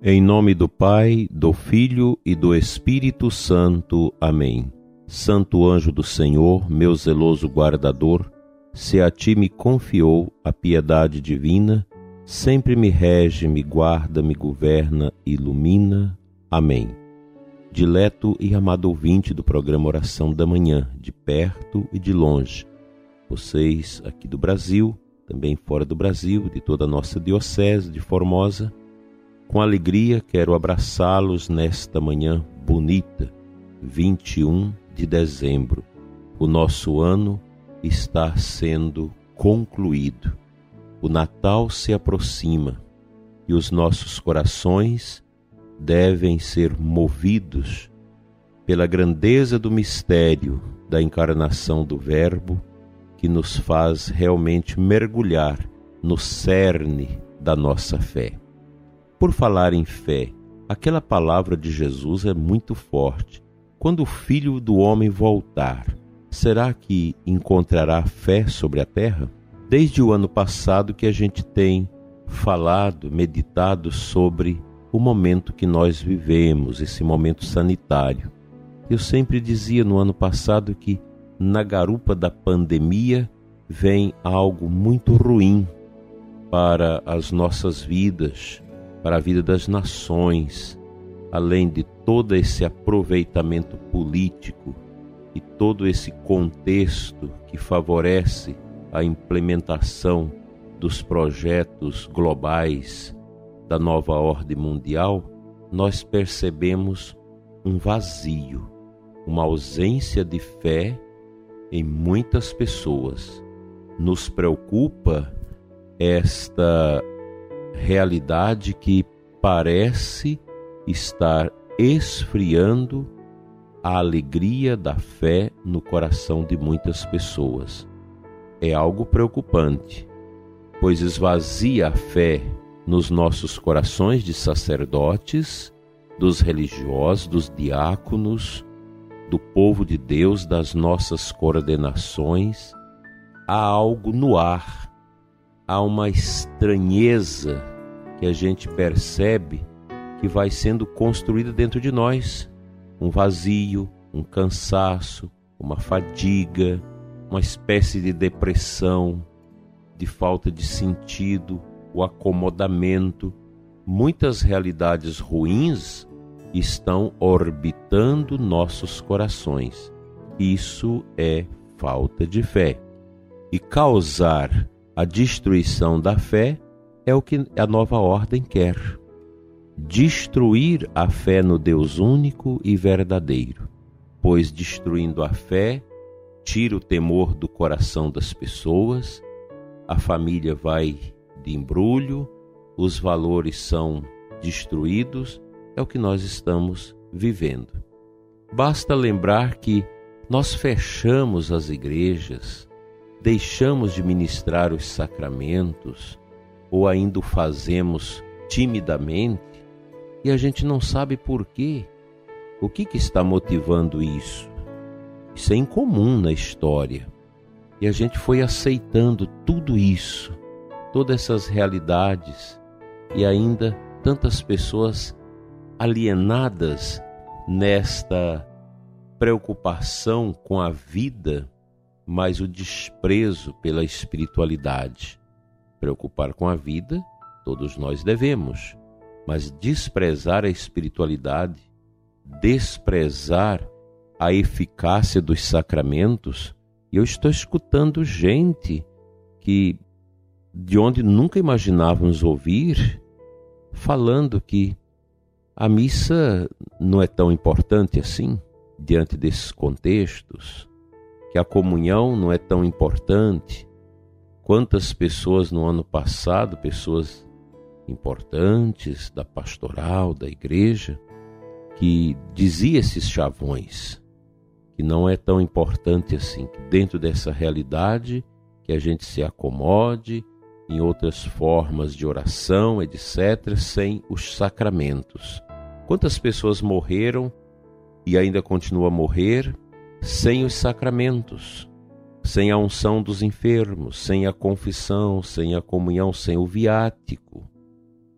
Em nome do Pai, do Filho e do Espírito Santo. Amém. Santo anjo do Senhor, meu zeloso guardador, se a ti me confiou a piedade divina, sempre me rege, me guarda, me governa, ilumina. Amém. Dileto e amado ouvinte do programa Oração da Manhã, de perto e de longe. Vocês aqui do Brasil, também fora do Brasil, de toda a nossa diocese de Formosa, com alegria quero abraçá-los nesta manhã bonita, 21 de dezembro. O nosso ano está sendo concluído. O Natal se aproxima e os nossos corações devem ser movidos pela grandeza do mistério da encarnação do Verbo que nos faz realmente mergulhar no cerne da nossa fé. Por falar em fé, aquela palavra de Jesus é muito forte. Quando o filho do homem voltar, será que encontrará fé sobre a terra? Desde o ano passado que a gente tem falado, meditado sobre o momento que nós vivemos, esse momento sanitário. Eu sempre dizia no ano passado que na garupa da pandemia vem algo muito ruim para as nossas vidas, para a vida das nações, além de todo esse aproveitamento político e todo esse contexto que favorece a implementação dos projetos globais da nova ordem mundial, nós percebemos um vazio, uma ausência de fé em muitas pessoas. Nos preocupa esta realidade que parece estar esfriando a alegria da fé no coração de muitas pessoas. É algo preocupante, pois esvazia a fé nos nossos corações de sacerdotes, dos religiosos, dos diáconos, do povo de Deus, das nossas coordenações. Há algo no ar há uma estranheza que a gente percebe que vai sendo construída dentro de nós um vazio, um cansaço, uma fadiga, uma espécie de depressão, de falta de sentido, o acomodamento. Muitas realidades ruins estão orbitando nossos corações. Isso é falta de fé. E causar a destruição da fé é o que a nova ordem quer. Destruir a fé no Deus único e verdadeiro, pois destruindo a fé, tira o temor do coração das pessoas, a família vai de embrulho, os valores são destruídos, é o que nós estamos vivendo. Basta lembrar que nós fechamos as igrejas, deixamos de ministrar os sacramentos ou ainda o fazemos timidamente e a gente não sabe por quê. O que, que está motivando isso? Isso é incomum na história. E a gente foi aceitando tudo isso, todas essas realidades e ainda tantas pessoas alienadas nesta preocupação com a vida mas o desprezo pela espiritualidade. Preocupar com a vida, todos nós devemos, mas desprezar a espiritualidade, desprezar a eficácia dos sacramentos, e eu estou escutando gente que de onde nunca imaginávamos ouvir falando que a missa não é tão importante assim diante desses contextos que a comunhão não é tão importante. Quantas pessoas no ano passado, pessoas importantes da pastoral, da igreja, que dizia esses chavões, que não é tão importante assim, que dentro dessa realidade que a gente se acomode em outras formas de oração, etc., sem os sacramentos. Quantas pessoas morreram e ainda continuam a morrer sem os sacramentos, sem a unção dos enfermos, sem a confissão, sem a comunhão, sem o viático.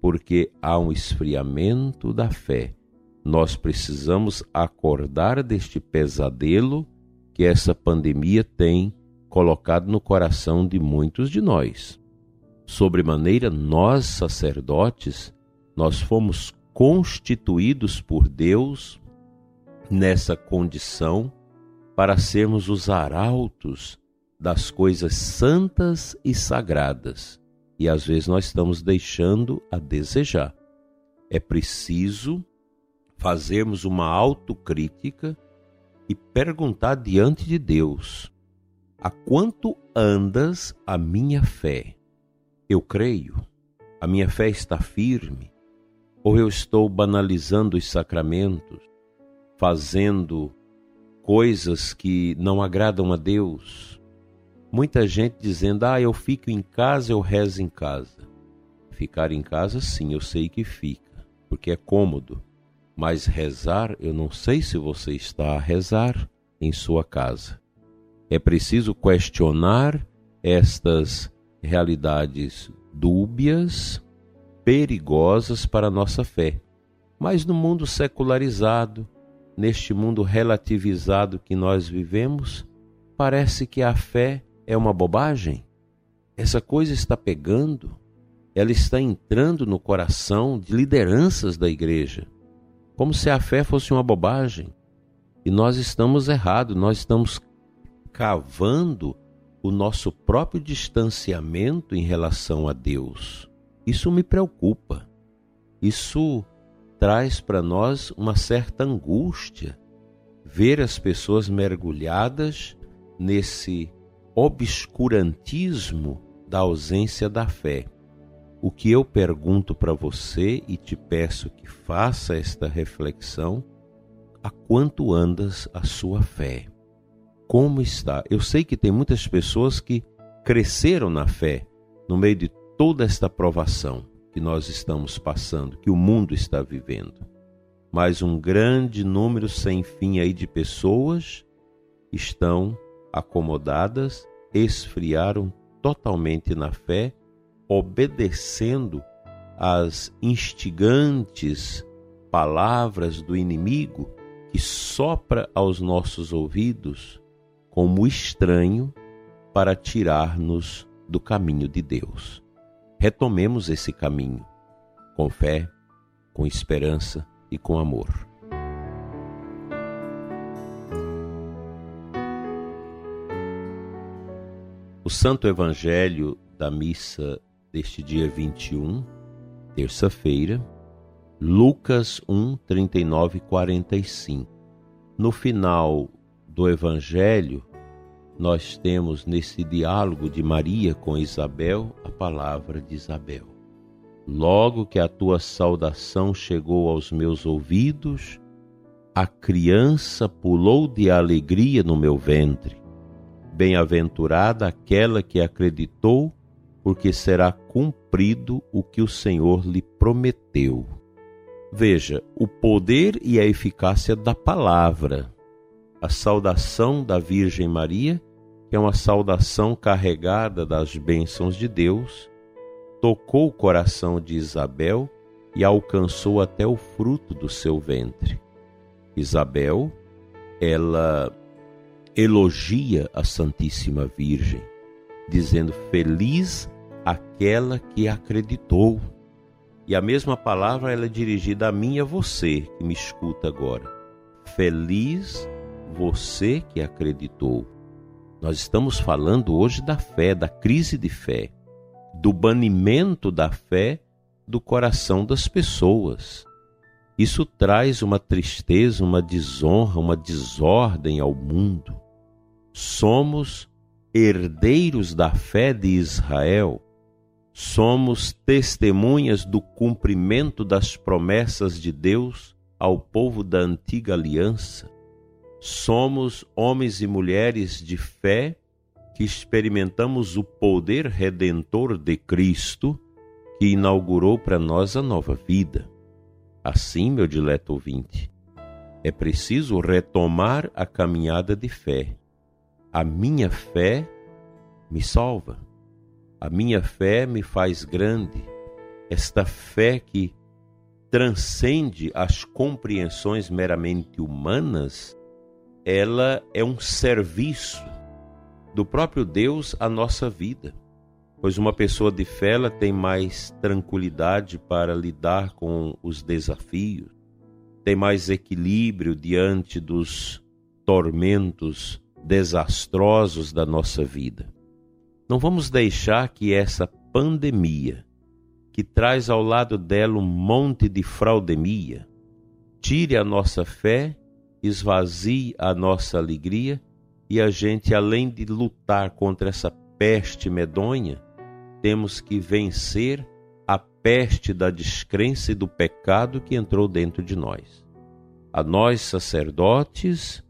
porque há um esfriamento da fé. Nós precisamos acordar deste pesadelo que essa pandemia tem colocado no coração de muitos de nós. Sobremaneira, nós sacerdotes, nós fomos constituídos por Deus nessa condição para sermos os arautos das coisas santas e sagradas. E às vezes nós estamos deixando a desejar. É preciso fazermos uma autocrítica e perguntar diante de Deus: a quanto andas a minha fé? Eu creio, a minha fé está firme, ou eu estou banalizando os sacramentos, fazendo coisas que não agradam a Deus? Muita gente dizendo: ah, eu fico em casa, eu rezo em casa. Ficar em casa, sim, eu sei que fica, porque é cômodo. Mas rezar, eu não sei se você está a rezar em sua casa. É preciso questionar estas realidades dúbias, perigosas para a nossa fé. Mas no mundo secularizado, neste mundo relativizado que nós vivemos, parece que a fé é uma bobagem. Essa coisa está pegando, ela está entrando no coração de lideranças da igreja como se a fé fosse uma bobagem. E nós estamos errados, nós estamos cavando o nosso próprio distanciamento em relação a Deus. Isso me preocupa. Isso traz para nós uma certa angústia ver as pessoas mergulhadas nesse obscurantismo da ausência da fé. O que eu pergunto para você e te peço que faça esta reflexão: a quanto andas a sua fé? Como está? Eu sei que tem muitas pessoas que cresceram na fé no meio de toda esta provação que nós estamos passando, que o mundo está vivendo. Mas um grande número sem fim aí de pessoas estão acomodadas, esfriaram totalmente na fé obedecendo às instigantes palavras do inimigo que sopra aos nossos ouvidos como estranho para tirar-nos do caminho de Deus. Retomemos esse caminho com fé, com esperança e com amor. O Santo Evangelho da missa deste dia 21, terça-feira, Lucas 1, 39 e 45. No final do Evangelho, nós temos nesse diálogo de Maria com Isabel a palavra de Isabel. Logo que a tua saudação chegou aos meus ouvidos, a criança pulou de alegria no meu ventre. Bem-aventurada aquela que acreditou porque será cumprido o que o Senhor lhe prometeu. Veja, o poder e a eficácia da palavra. A saudação da Virgem Maria, que é uma saudação carregada das bênçãos de Deus, tocou o coração de Isabel e alcançou até o fruto do seu ventre. Isabel, ela elogia a Santíssima Virgem, dizendo: Feliz aquela que acreditou. E a mesma palavra ela é dirigida a mim e a você que me escuta agora. Feliz você que acreditou. Nós estamos falando hoje da fé, da crise de fé, do banimento da fé do coração das pessoas. Isso traz uma tristeza, uma desonra, uma desordem ao mundo. Somos herdeiros da fé de Israel somos testemunhas do cumprimento das promessas de Deus ao povo da antiga aliança. Somos homens e mulheres de fé que experimentamos o poder redentor de Cristo que inaugurou para nós a nova vida. Assim, meu dileto ouvinte, é preciso retomar a caminhada de fé. A minha fé me salva. A minha fé me faz grande. esta fé que transcende as compreensões meramente humanas, ela é um serviço do próprio Deus à nossa vida. Pois uma pessoa de fé ela tem mais tranquilidade para lidar com os desafios, tem mais equilíbrio diante dos tormentos desastrosos da nossa vida. Não vamos deixar que essa pandemia, que traz ao lado dela um monte de fraudemia, tire a nossa fé, esvazie a nossa alegria e a gente, além de lutar contra essa peste medonha, temos que vencer a peste da descrença e do pecado que entrou dentro de nós. A nós, sacerdotes,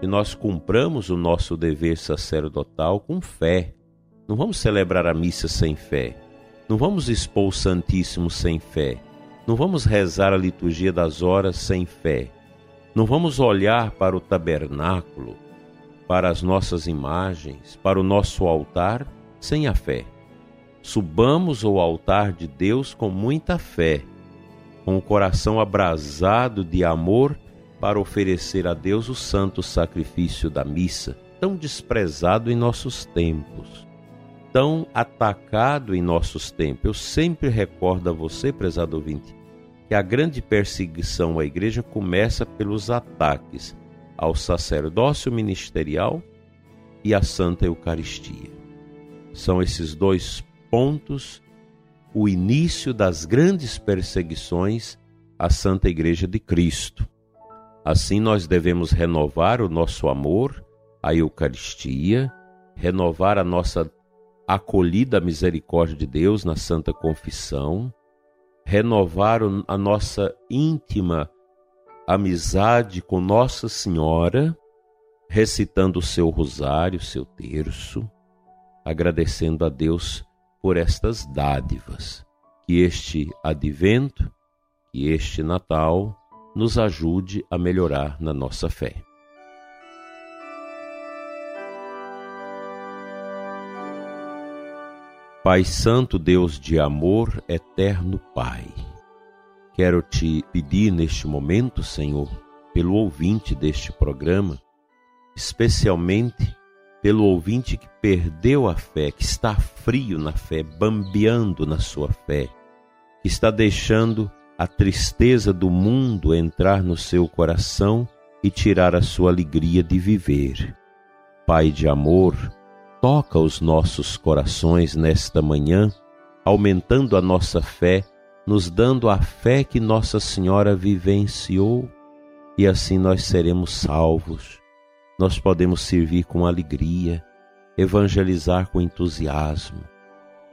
que nós cumpramos o nosso dever sacerdotal com fé. Não vamos celebrar a missa sem fé. Não vamos expor o Santíssimo sem fé. Não vamos rezar a liturgia das horas sem fé. Não vamos olhar para o tabernáculo, para as nossas imagens, para o nosso altar sem a fé. Subamos ao altar de Deus com muita fé, com o coração abrasado de amor para oferecer a Deus o santo sacrifício da missa, tão desprezado em nossos tempos, tão atacado em nossos tempos. Eu sempre recordo a você, prezado ouvinte, que a grande perseguição à igreja começa pelos ataques ao sacerdócio ministerial e à Santa Eucaristia. São esses dois pontos o início das grandes perseguições à Santa Igreja de Cristo. Assim, nós devemos renovar o nosso amor à Eucaristia, renovar a nossa acolhida à misericórdia de Deus na Santa Confissão, renovar a nossa íntima amizade com Nossa Senhora, recitando o seu rosário, seu terço, agradecendo a Deus por estas dádivas. Que este advento, que este Natal nos ajude a melhorar na nossa fé. Pai Santo, Deus de amor, eterno Pai, quero te pedir neste momento, Senhor, pelo ouvinte deste programa, especialmente pelo ouvinte que perdeu a fé, que está frio na fé, bambeando na sua fé, que está deixando a tristeza do mundo entrar no seu coração e tirar a sua alegria de viver. Pai de amor, toca os nossos corações nesta manhã, aumentando a nossa fé, nos dando a fé que Nossa Senhora vivenciou, e assim nós seremos salvos nós podemos servir com alegria, evangelizar com entusiasmo.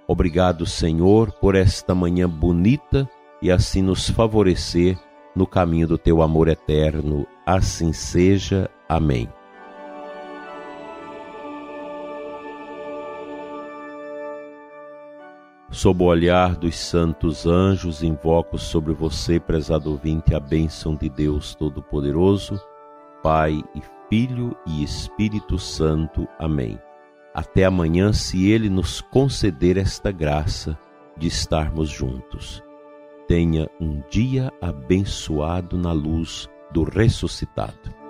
Obrigado, Senhor, por esta manhã bonita e assim nos favorecer no caminho do teu amor eterno. Assim seja. Amém. Sob o olhar dos santos anjos, invoco sobre você, prezado ouvinte, a bênção de Deus Todo-Poderoso, Pai e Filho e Espírito Santo. Amém. Até amanhã, se Ele nos conceder esta graça de estarmos juntos. Tenha um dia abençoado na luz do ressuscitado.